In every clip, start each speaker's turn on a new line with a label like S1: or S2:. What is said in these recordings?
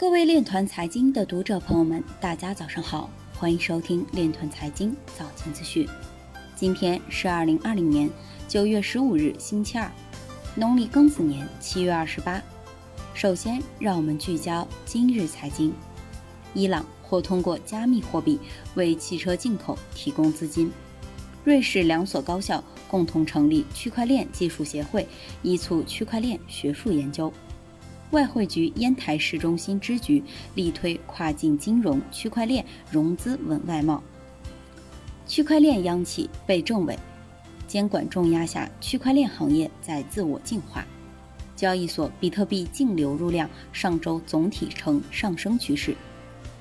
S1: 各位链团财经的读者朋友们，大家早上好，欢迎收听链团财经早间资讯。今天是二零二零年九月十五日，星期二，农历庚子年七月二十八。首先，让我们聚焦今日财经。伊朗或通过加密货币为汽车进口提供资金。瑞士两所高校共同成立区块链技术协会，以促区块链学术研究。外汇局烟台市中心支局力推跨境金融区块链融资稳外贸。区块链央企被政委监管重压下，区块链行业在自我净化。交易所比特币净流入量上周总体呈上升趋势。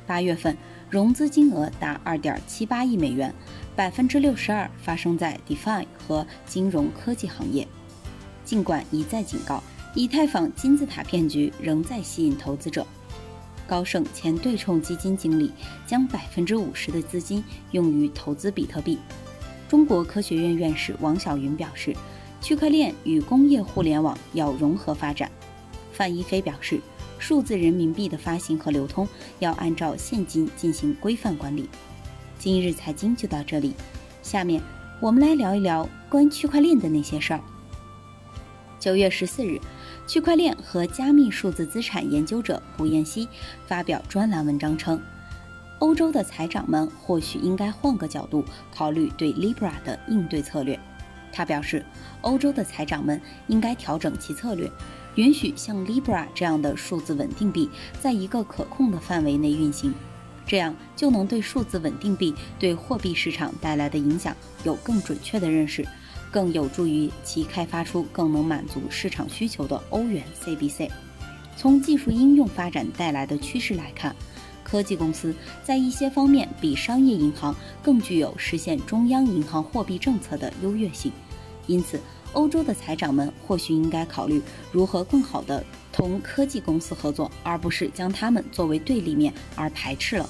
S1: 八月份融资金额达二点七八亿美元，百分之六十二发生在 DeFi 和金融科技行业。尽管一再警告。以太坊金字塔骗局仍在吸引投资者。高盛前对冲基金经理将百分之五十的资金用于投资比特币。中国科学院院士王晓云表示，区块链与工业互联网要融合发展。范一飞表示，数字人民币的发行和流通要按照现金进行规范管理。今日财经就到这里，下面我们来聊一聊关于区块链的那些事儿。九月十四日。区块链和加密数字资产研究者古彦希发表专栏文章称，欧洲的财长们或许应该换个角度考虑对 Libra 的应对策略。他表示，欧洲的财长们应该调整其策略，允许像 Libra 这样的数字稳定币在一个可控的范围内运行，这样就能对数字稳定币对货币市场带来的影响有更准确的认识。更有助于其开发出更能满足市场需求的欧元 CBC。从技术应用发展带来的趋势来看，科技公司在一些方面比商业银行更具有实现中央银行货币政策的优越性。因此，欧洲的财长们或许应该考虑如何更好地同科技公司合作，而不是将他们作为对立面而排斥了。